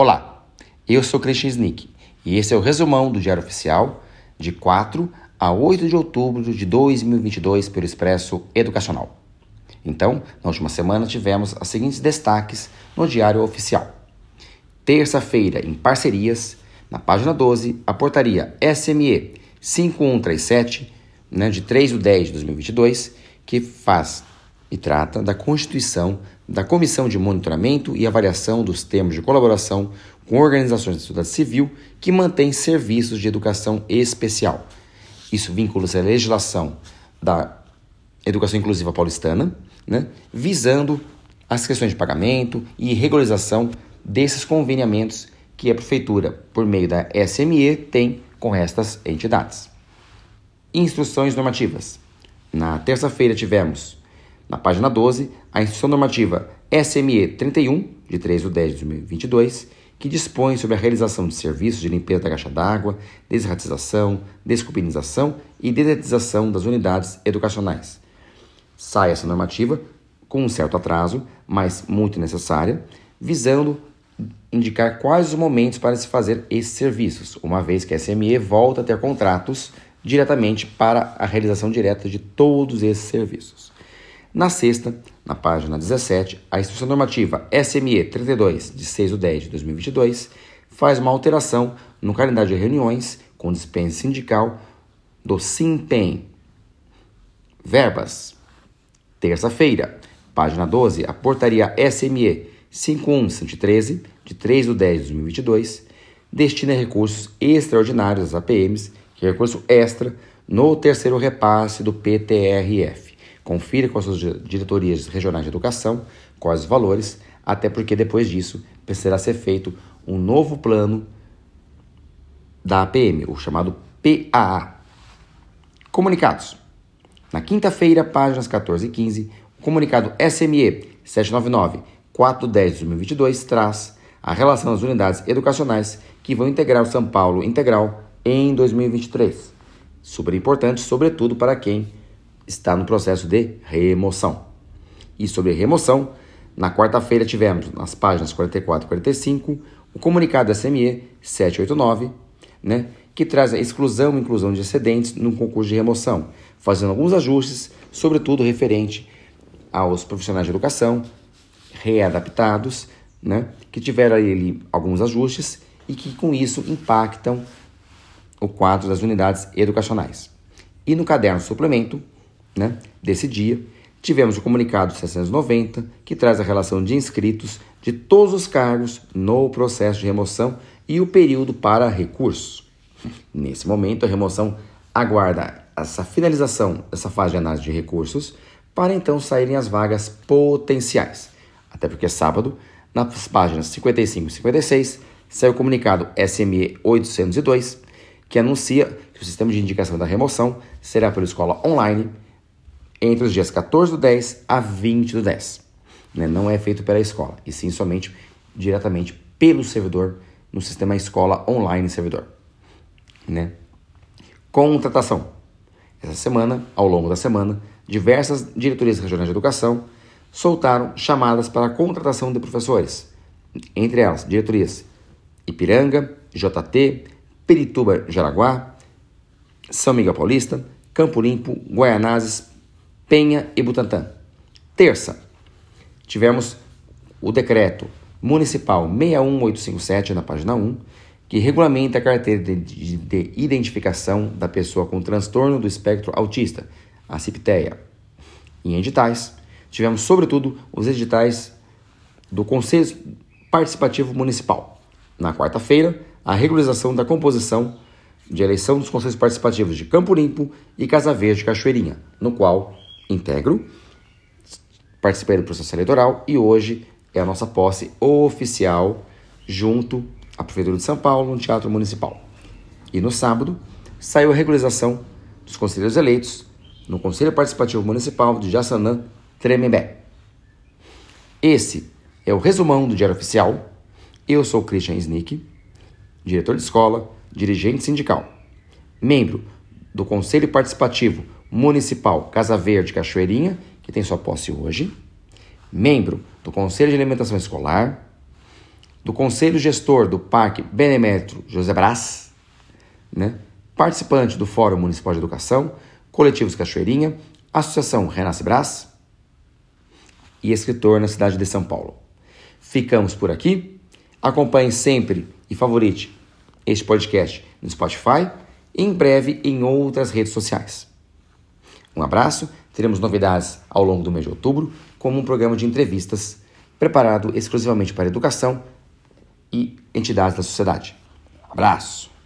Olá, eu sou Christian Snick e esse é o resumão do Diário Oficial de 4 a 8 de outubro de 2022 pelo Expresso Educacional. Então, na última semana tivemos os seguintes destaques no Diário Oficial. Terça-feira, em parcerias, na página 12, a portaria SME 5137, né, de 3 de 10 de 2022, que faz e trata da constituição da Comissão de Monitoramento e Avaliação dos Termos de Colaboração com Organizações da Sociedade Civil que mantém serviços de educação especial. Isso vincula-se à legislação da Educação Inclusiva Paulistana, né, visando as questões de pagamento e regularização desses conveniamentos que a Prefeitura, por meio da SME, tem com estas entidades. Instruções normativas. Na terça-feira tivemos na página 12, a Instrução Normativa SME 31, de 3 de 10 de 2022, que dispõe sobre a realização de serviços de limpeza da caixa d'água, desratização, descupinização e dedetização das unidades educacionais. Sai essa normativa com um certo atraso, mas muito necessária, visando indicar quais os momentos para se fazer esses serviços, uma vez que a SME volta a ter contratos diretamente para a realização direta de todos esses serviços. Na sexta, na página 17, a Instrução Normativa SME 32, de 6 de 10 de 2022, faz uma alteração no calendário de reuniões com dispensa sindical do SIMPEM. Verbas. Terça-feira, página 12, a portaria SME 51113, de 3 de 10 de 2022, destina recursos extraordinários às APMs, que é recurso extra, no terceiro repasse do PTRF. Confira com as suas diretorias regionais de educação quais os valores, até porque depois disso precisará ser feito um novo plano da APM, o chamado PAA. Comunicados. Na quinta-feira, páginas 14 e 15, o comunicado SME 799 410 de 2022 traz a relação das unidades educacionais que vão integrar o São Paulo Integral em 2023. Super importante, sobretudo para quem está no processo de remoção. E sobre remoção, na quarta-feira tivemos nas páginas 44 e 45 o comunicado SME 789, né, que traz a exclusão e inclusão de excedentes no concurso de remoção, fazendo alguns ajustes, sobretudo referente aos profissionais de educação readaptados, né, que tiveram ali alguns ajustes e que com isso impactam o quadro das unidades educacionais. E no caderno suplemento, né, desse dia, tivemos o comunicado 790, que traz a relação de inscritos de todos os cargos no processo de remoção e o período para recurso. Nesse momento, a remoção aguarda essa finalização dessa fase de análise de recursos para então saírem as vagas potenciais. Até porque sábado, nas páginas 55 e 56, saiu o comunicado SME 802, que anuncia que o sistema de indicação da remoção será pela escola online entre os dias 14 do 10 a 20 do 10. Né? Não é feito pela escola, e sim somente diretamente pelo servidor no sistema escola online servidor. Né? Contratação. Essa semana, ao longo da semana, diversas diretorias regionais de educação soltaram chamadas para a contratação de professores. Entre elas, diretorias Ipiranga, JT, Perituba, Jaraguá, São Miguel Paulista, Campo Limpo, Guaianazes, Penha e Butantã. Terça, tivemos o decreto municipal 61857 na página 1, que regulamenta a carteira de, de, de identificação da pessoa com transtorno do espectro autista, a CIPTEA. Em editais, tivemos sobretudo os editais do Conselho Participativo Municipal. Na quarta-feira, a regularização da composição de eleição dos conselhos participativos de Campo Limpo e Casa Verde Cachoeirinha, no qual integro, participei do processo eleitoral e hoje é a nossa posse oficial junto à Prefeitura de São Paulo, no Teatro Municipal. E no sábado saiu a regularização dos conselheiros eleitos no Conselho Participativo Municipal de Jaçanã, Tremembé. Esse é o resumão do Diário Oficial. Eu sou Christian Snick, diretor de escola, dirigente sindical, membro do Conselho Participativo Municipal Casa Verde Cachoeirinha, que tem sua posse hoje, membro do Conselho de Alimentação Escolar, do Conselho Gestor do Parque Benemérito José Brás, né? participante do Fórum Municipal de Educação, Coletivos Cachoeirinha, Associação Renasce Brás e escritor na cidade de São Paulo. Ficamos por aqui. Acompanhe sempre e favorite este podcast no Spotify e em breve em outras redes sociais. Um abraço, teremos novidades ao longo do mês de outubro, como um programa de entrevistas preparado exclusivamente para educação e entidades da sociedade. Abraço!